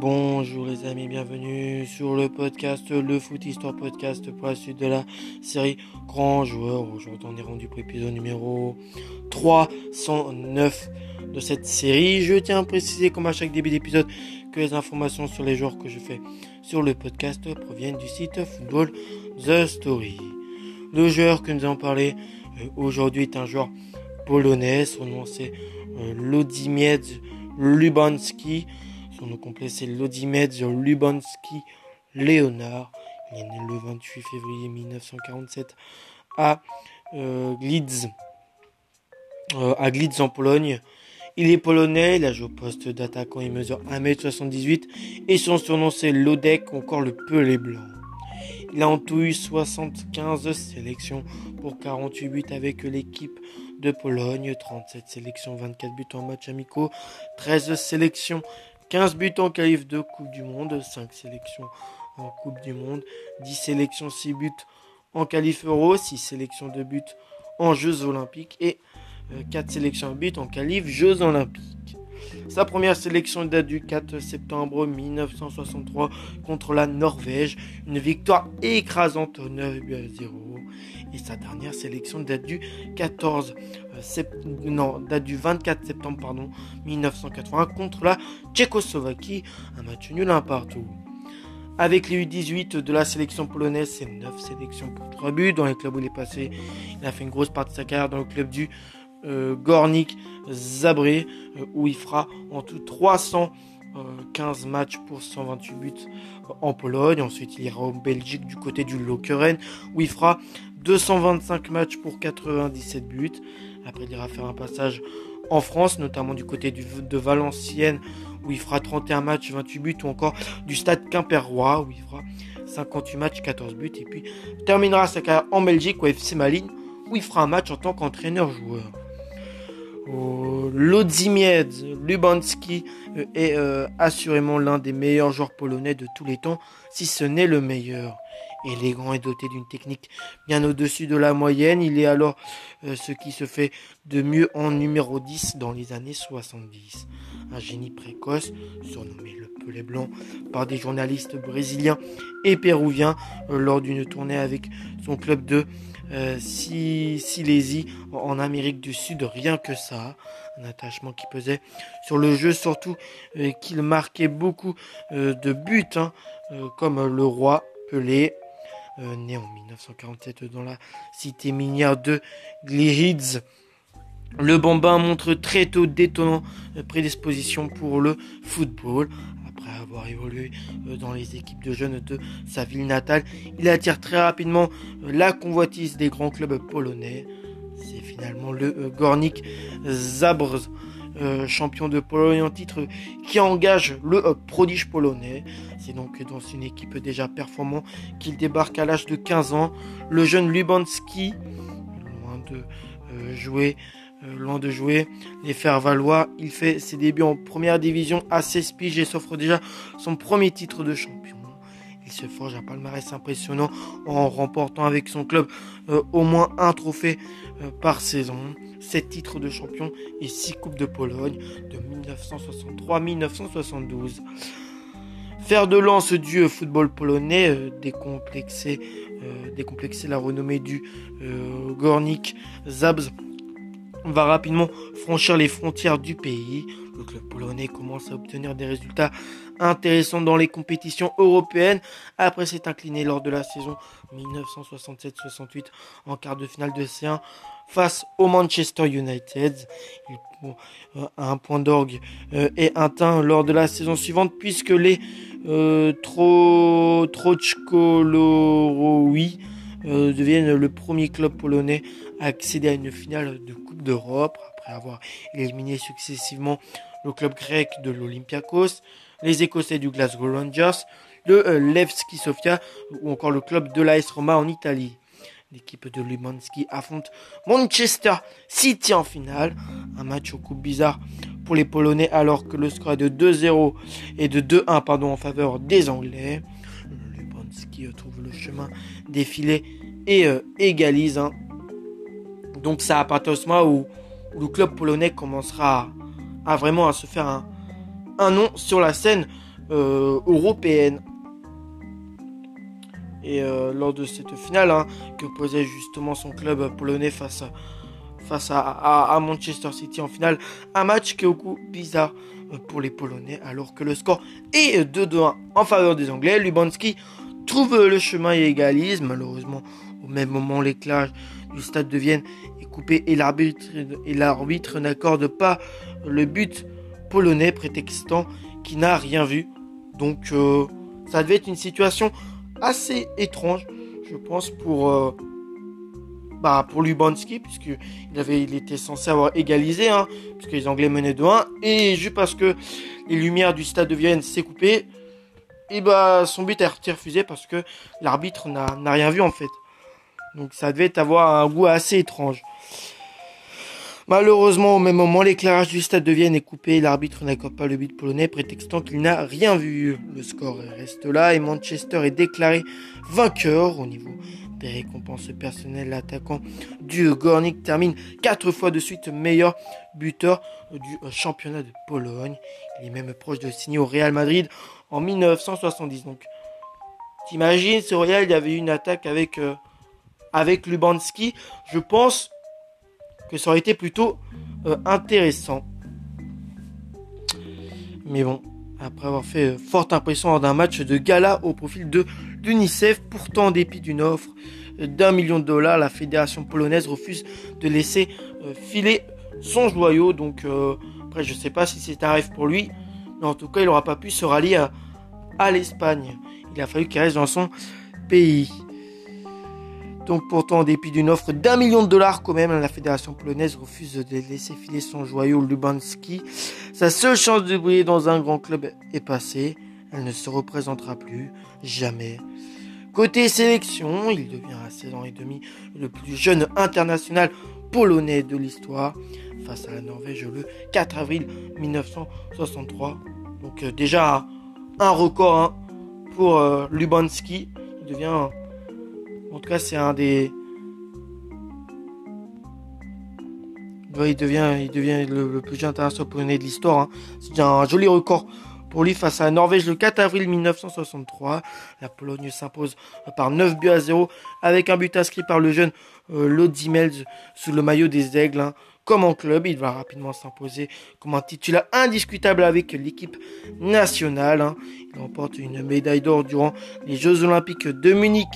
Bonjour les amis, bienvenue sur le podcast, le Foot Histoire Podcast pour la suite de la série Grand Joueur. Aujourd'hui on est rendu pour l'épisode numéro 309 de cette série. Je tiens à préciser comme à chaque début d'épisode que les informations sur les joueurs que je fais sur le podcast proviennent du site Football The Story. Le joueur que nous allons parler euh, aujourd'hui est un joueur polonais, son nom c'est euh, Lodimiec Lubanski. Son nom complet c'est Lodimedz Lubanski Leonard. Il est né le 28 février 1947 à euh, Glitz, euh, à Glitz en Pologne. Il est polonais, il a joué au poste d'attaquant, il mesure 1m78 et son surnom c'est Lodek, encore le pelé blanc. Il a en tout eu 75 sélections pour 48 buts avec l'équipe de Pologne, 37 sélections, 24 buts en match amicaux, 13 sélections 15 buts en qualif de Coupe du Monde, 5 sélections en Coupe du Monde, 10 sélections, 6 buts en qualif Euro, 6 sélections de buts en Jeux Olympiques et 4 euh, sélections de buts en qualif Jeux Olympiques. Sa première sélection date du 4 septembre 1963 contre la Norvège, une victoire écrasante 9 buts à 0. Et sa dernière sélection date du 14 euh, non, date du 24 septembre pardon, 1980 contre la Tchécoslovaquie, un match nul un partout. Avec les U18 de la sélection polonaise, c'est 9 sélections pour 3 buts. Dans les clubs où il est passé, il a fait une grosse partie de sa carrière dans le club du euh, Gornik Zabré, euh, où il fera en tout 315 matchs pour 128 buts en Pologne. Ensuite, il ira en Belgique du côté du Lokeren, où il fera 225 matchs pour 97 buts. Après, il ira faire un passage en France, notamment du côté de Valenciennes, où il fera 31 matchs, 28 buts, ou encore du stade Quimperois, où il fera 58 matchs, 14 buts. Et puis, terminera sa carrière en Belgique, au FC Malines, où il fera un match en tant qu'entraîneur-joueur. Lodzimiec Lubanski euh, est euh, assurément l'un des meilleurs joueurs polonais de tous les temps, si ce n'est le meilleur. Élégant et doté d'une technique bien au-dessus de la moyenne, il est alors euh, ce qui se fait de mieux en numéro 10 dans les années 70. Un génie précoce, surnommé le Pelé Blanc par des journalistes brésiliens et péruviens lors d'une tournée avec son club de euh, Silésie en Amérique du Sud, rien que ça. Un attachement qui pesait sur le jeu, surtout euh, qu'il marquait beaucoup euh, de buts, hein, comme le roi Pelé, né en 1947 dans la cité minière de Glihids. Le bambin montre très tôt d'étonnantes prédispositions pour le football avoir évolué euh, dans les équipes de jeunes de sa ville natale, il attire très rapidement euh, la convoitise des grands clubs polonais. C'est finalement le euh, Gornik Zabrz, champion de Pologne en titre, qui engage le prodige polonais. C'est donc dans une équipe déjà performante qu'il débarque à l'âge de 15 ans. Le jeune Lubanski, loin de jouer euh, loin de jouer, les faire valoir. Il fait ses débuts en première division à 16 piges et s'offre déjà son premier titre de champion. Il se forge un palmarès impressionnant en remportant avec son club euh, au moins un trophée euh, par saison, 7 titres de champion et 6 coupes de Pologne de 1963-1972. Faire de lance du football polonais, décomplexer, décomplexer la renommée du Gornik Zabz va rapidement franchir les frontières du pays. Le club polonais commence à obtenir des résultats intéressants dans les compétitions européennes après s'être incliné lors de la saison 1967-68 en quart de finale de C1 face au Manchester United. Il euh, un point d'orgue euh, et un teint lors de la saison suivante puisque les euh, euh, deviennent le premier club polonais à accéder à une finale de Coupe d'Europe après avoir éliminé successivement le club grec de l'Olympiakos, les Écossais du Glasgow Rangers, le euh, Levski Sofia ou encore le club de l'AS Roma en Italie. L'équipe de Lumanski affronte Manchester City en finale. Un match au coup bizarre pour les Polonais alors que le score est de 2-0 et de 2-1 pardon, en faveur des Anglais. Lubanski trouve le chemin défilé et euh, égalise. Hein. Donc ça à partir de moment où, le club polonais commencera à, vraiment à se faire un, nom sur la scène européenne. Et lors de cette finale hein, que posait justement son club polonais face à, Manchester City en finale. Un match qui est au coup bizarre pour les Polonais alors que le score est 2-2-1 en faveur des Anglais. Lubanski trouve le chemin et égalise. Malheureusement, au même moment, l'éclairage du stade de Vienne coupé et l'arbitre n'accorde pas le but polonais prétextant qu'il n'a rien vu. Donc euh, ça devait être une situation assez étrange, je pense, pour, euh, bah, pour Lubanski, puisqu'il avait, il était censé avoir égalisé, hein, puisque les Anglais menaient de 1, et juste parce que les lumières du stade de Vienne s'est coupé, et bah, son but a refusé parce que l'arbitre n'a rien vu en fait. Donc ça devait avoir un goût assez étrange. Malheureusement, au même moment, l'éclairage du stade de Vienne est coupé l'arbitre n'accorde pas le but polonais, prétextant qu'il n'a rien vu. Le score reste là et Manchester est déclaré vainqueur au niveau des récompenses personnelles, l'attaquant du Gornik termine quatre fois de suite meilleur buteur du championnat de Pologne. Il est même proche de signer au Real Madrid en 1970. Donc, t'imagines, ce Real, il avait une attaque avec, euh, avec Lubanski. Je pense que ça aurait été plutôt euh, intéressant. Mais bon, après avoir fait euh, forte impression lors d'un match de gala au profil de l'UNICEF. Pourtant, en dépit d'une offre d'un million de dollars, la fédération polonaise refuse de laisser euh, filer son joyau. Donc, euh, après, je ne sais pas si c'est un rêve pour lui, mais en tout cas, il n'aura pas pu se rallier à l'Espagne. Il a fallu qu'il reste dans son pays. Donc pourtant, en dépit d'une offre d'un million de dollars quand même, la fédération polonaise refuse de laisser filer son joyau Lubanski. Sa seule chance de briller dans un grand club est passée. Elle ne se représentera plus, jamais. Côté sélection, il devient à 16 ans et demi le plus jeune international polonais de l'histoire face à la Norvège le 4 avril 1963. Donc euh, déjà un record hein, pour euh, Lubanski. Il devient, en tout cas c'est un des... il devient, devient le, plus jeune international polonais de l'histoire. Hein. C'est un joli record pour lui, face à la Norvège le 4 avril 1963, la Pologne s'impose par 9 buts à 0 avec un but inscrit par le jeune euh, sous le maillot des Aigles. Hein. Comme en club, il va rapidement s'imposer comme un titulaire indiscutable avec l'équipe nationale. Hein. Il remporte une médaille d'or durant les Jeux Olympiques de Munich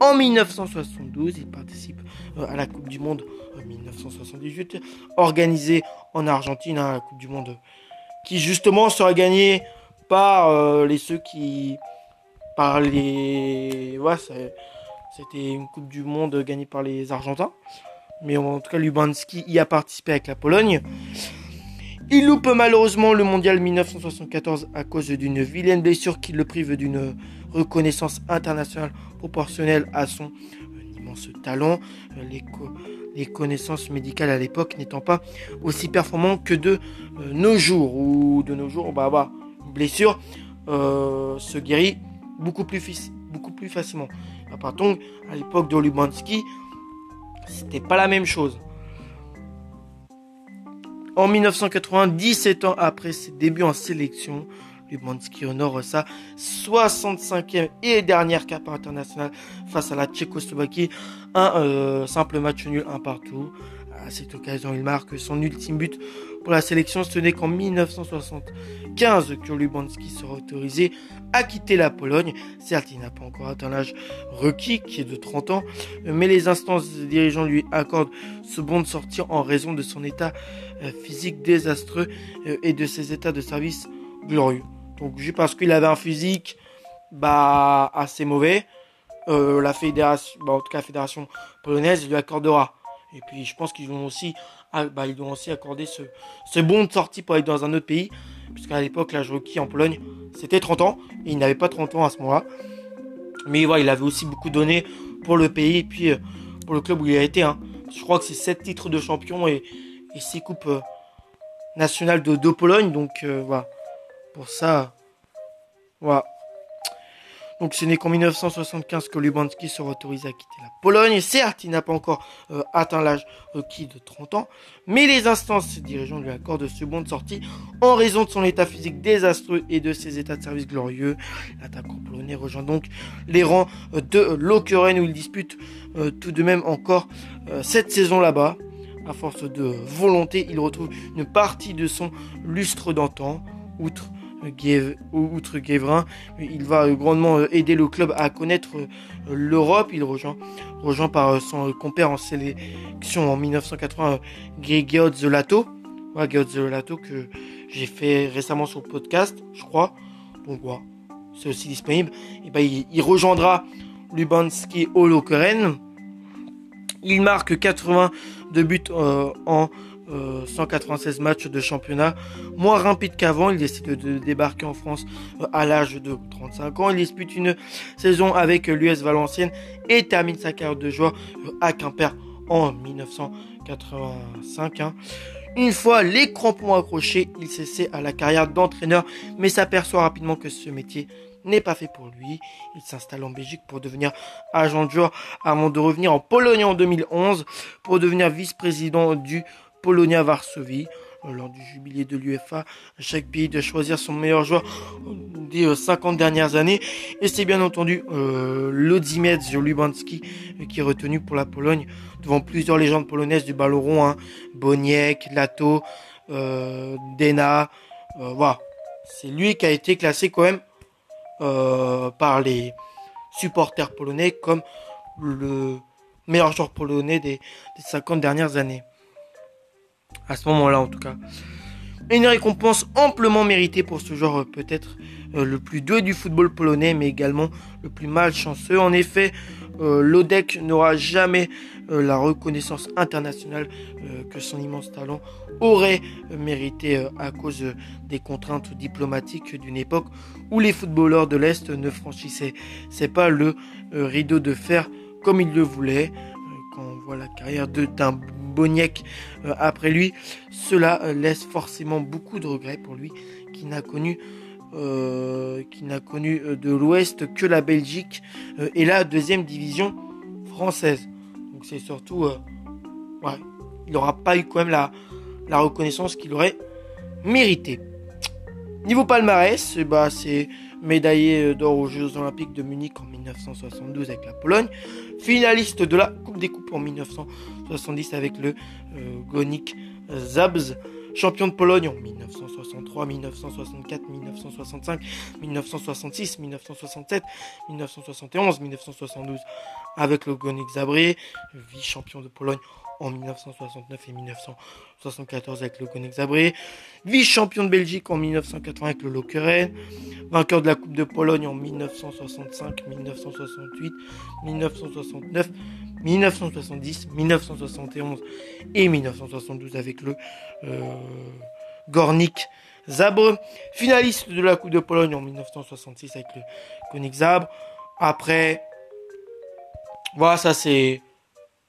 en 1972. Il participe euh, à la Coupe du Monde en 1978, organisée en Argentine, hein, la Coupe du Monde qui justement sera gagnée par euh, les ceux qui par les ouais c'était une coupe du monde gagnée par les argentins mais en tout cas Lubanski y a participé avec la Pologne il loupe malheureusement le mondial 1974 à cause d'une vilaine blessure qui le prive d'une reconnaissance internationale proportionnelle à son immense talent les, connaissances médicales à l'époque n'étant pas aussi performantes que de euh, nos jours ou de nos jours bah, bah blessure euh, se guérit beaucoup plus, facilement. Par contre, à l'époque de Lubanski, c'était pas la même chose. En 1980, 17 ans après ses débuts en sélection, Lubanski honore sa 65e et dernière cape internationale face à la Tchécoslovaquie. Un euh, simple match nul, un partout. À cette occasion, il marque son ultime but pour la sélection. Ce n'est qu'en 1975 que Lubanski sera autorisé à quitter la Pologne. Certes, il n'a pas encore atteint l'âge requis, qui est de 30 ans, mais les instances dirigeants lui accordent ce bon de sortir en raison de son état euh, physique désastreux euh, et de ses états de service glorieux. Donc, juste parce qu'il avait un physique bah, assez mauvais, euh, la fédération, bah, en tout cas la fédération polonaise lui accordera. Et puis je pense qu'ils vont aussi, ah, bah, ils aussi accorder ce, ce bon de sortie pour aller dans un autre pays, puisqu'à l'époque l'âge requis en Pologne c'était 30 ans et il n'avait pas 30 ans à ce moment-là. Mais voilà, il avait aussi beaucoup donné pour le pays et puis euh, pour le club où il a été. Hein. Je crois que c'est 7 titres de champion et, et 6 coupes euh, nationales de, de Pologne. Donc voilà, pour ça, voilà. Donc ce n'est qu'en 1975 que Lubanski sera autorisé à quitter la Pologne. Certes, il n'a pas encore euh, atteint l'âge requis de 30 ans, mais les instances dirigeantes lui accordent de seconde sortie en raison de son état physique désastreux et de ses états de service glorieux. L'attaquant polonais rejoint donc les rangs de Lokeren où il dispute euh, tout de même encore euh, cette saison là-bas. À force de volonté, il retrouve une partie de son lustre d'antan, outre outre Guévrin, il va grandement euh, aider le club à connaître euh, l'Europe. Il rejoint, rejoint par son compère en sélection en 1980, Grégoire Zelato. Ouais, Zelato que j'ai fait récemment sur le podcast, je crois. Donc c'est aussi disponible. Et ben, il, rejoindra Lubanski Lokeren. Il marque 82 buts euh, en 196 euh, matchs de championnat. Moins rapide qu'avant, il décide de débarquer en France euh, à l'âge de 35 ans. Il dispute une saison avec l'US Valenciennes et termine sa carrière de joueur euh, à Quimper en 1985. Hein. Une fois les crampons accrochés, il s'essaie à la carrière d'entraîneur, mais s'aperçoit rapidement que ce métier n'est pas fait pour lui. Il s'installe en Belgique pour devenir agent de joueur avant de revenir en Pologne en 2011 pour devenir vice-président du Polonia Varsovie. Euh, lors du jubilé de l'UFA, chaque pays doit choisir son meilleur joueur des 50 euh, dernières années. Et c'est bien entendu euh, euh, qui est retenu pour la Pologne devant plusieurs légendes polonaises du ballon rond. Hein. Boniek, Lato, Dena. C'est lui qui a été classé quand même par les supporters polonais comme le meilleur joueur polonais des, des 50 dernières années à ce moment-là en tout cas. Une récompense amplement méritée pour ce genre euh, peut-être euh, le plus doué du football polonais, mais également le plus malchanceux. En effet, euh, l'ODEC n'aura jamais la reconnaissance internationale que son immense talent aurait mérité à cause des contraintes diplomatiques d'une époque où les footballeurs de l'Est ne franchissaient pas le rideau de fer comme ils le voulaient. quand on voit la carrière d'un Euh, après lui. Cela euh, laisse forcément beaucoup de regrets pour lui qui n'a connu euh, qui n'a connu de l'Ouest que la Belgique et la deuxième division française. Donc c'est surtout ouais, il n'aura pas eu quand même la, la reconnaissance qu'il aurait mérité. Niveau palmarès, bah c'est médaillé d'or aux Jeux Olympiques de Munich en 1972 avec la Pologne, finaliste de la Coupe des Coupes en 1970 avec le euh, Gonik Zabz, champion de Pologne en 1963, 1964, 1965, 1966, 1967, 1971, 1972 avec le Gonik Zabré, vice-champion de Pologne en 1969 et 1974 avec le Konex Zabré, vice-champion de Belgique en 1980 avec le Lokeren, vainqueur de la Coupe de Pologne en 1965, 1968, 1969, 1970, 1971 et 1972 avec le euh, Gornik Zabre, finaliste de la Coupe de Pologne en 1966 avec le Konik Zabre. Après, voilà, ça c'est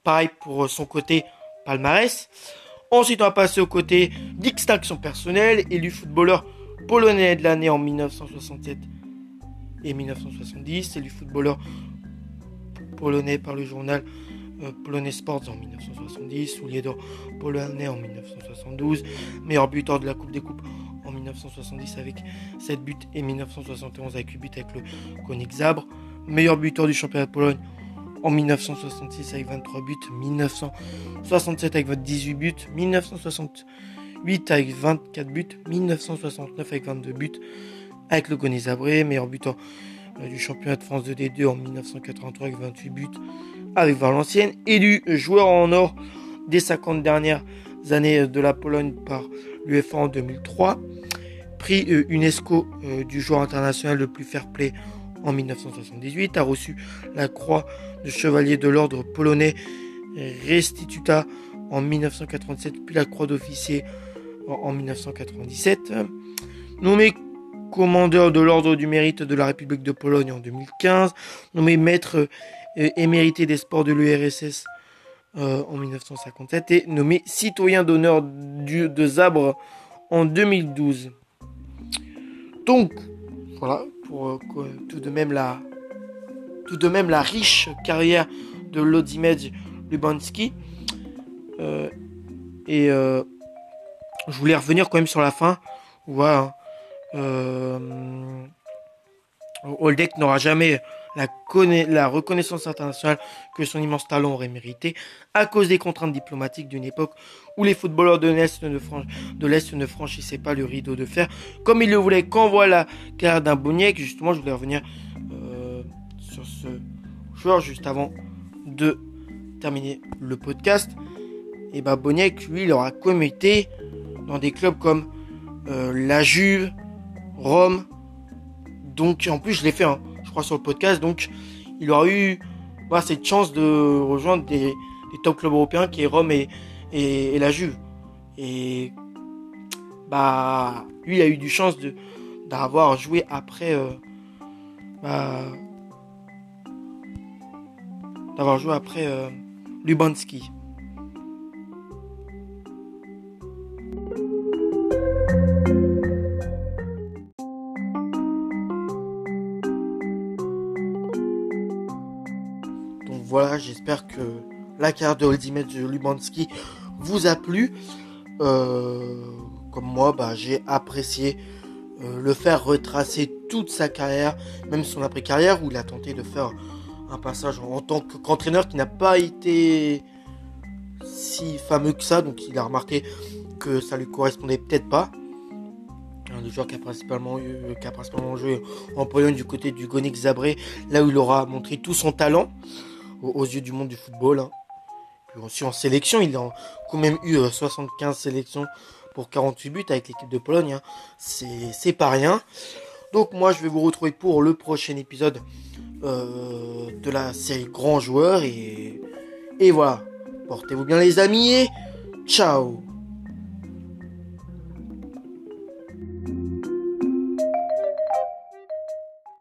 Pareil pour son côté palmarès. Ensuite, on va passer au côté d'extinction personnelle, élu footballeur polonais de l'année en 1967 et 1970, élu footballeur polonais par le journal euh, Polonais Sports en 1970, soulier d'or polonais en 1972, meilleur buteur de la Coupe des Coupes en 1970 avec 7 buts et 1971 avec 8 buts avec le Konig Zabre, meilleur buteur du championnat de Pologne en 1966 avec 23 buts, 1967 avec 18 buts, 1968 avec 24 buts, 1969 avec 22 buts. Avec le Zabré, meilleur buteur euh, du championnat de France de D2 en 1983 avec 28 buts. Avec Valenciennes, élu joueur en or des 50 dernières années de la Pologne par l'UEFA en 2003, prix euh, UNESCO euh, du joueur international le plus fair play en 1978, a reçu la croix de chevalier de l'ordre polonais Restituta en 1987, puis la croix d'officier en 1997. Nommé commandeur de l'ordre du mérite de la République de Pologne en 2015, nommé maître euh, émérité des sports de l'URSS euh, en 1957 et nommé citoyen d'honneur de Zabre en 2012. Donc, voilà, pour euh, tout de même la tout de même la riche carrière de Lodimedj Lubanski. Euh, et euh, je voulais revenir quand même sur la fin. Voilà. Euh, Oldek n'aura jamais la, reconnaissance internationale que son immense talent aurait mérité à cause des contraintes diplomatiques d'une époque où les footballeurs de l'Est ne, ne franchissaient pas le rideau de fer comme il le voulait. Quand voilà carrière d'un Boniek, justement, je voulais revenir euh, sur ce joueur juste avant de terminer le podcast. Et bah Boniek, lui, il aura comité dans des clubs comme euh, la Juve, Rome. Donc en plus je l'ai fait, hein, sur le podcast. Donc il aura eu cette chance de rejoindre des, top clubs européens qui est Rome et, et, la Juve. Et bah lui il a eu du chance de d'avoir joué après euh, bah, d'avoir joué après euh, Lubanski. J'espère que la carte de Ultimate Lubanski vous a plu. Euh, comme moi, bah, j'ai apprécié euh, le faire retracer toute sa carrière, même son après-carrière, où il a tenté de faire un passage en, tant qu'entraîneur qui n'a pas été si fameux que ça, donc il a remarqué que ça lui correspondait peut-être pas. Un joueur qui a principalement, eu, qui a principalement joué en Pologne du côté du Gonik Zabré, là où il aura montré tout son talent aux, yeux du monde du football. Hein. Puis aussi en sélection, il a quand même eu 75 euh, sélections pour 48 buts avec l'équipe de Pologne. Hein. C'est pas rien. Donc moi je vais vous retrouver pour le prochain épisode euh, de la série Grands Joueurs. Et, et voilà. Portez-vous bien les amis et ciao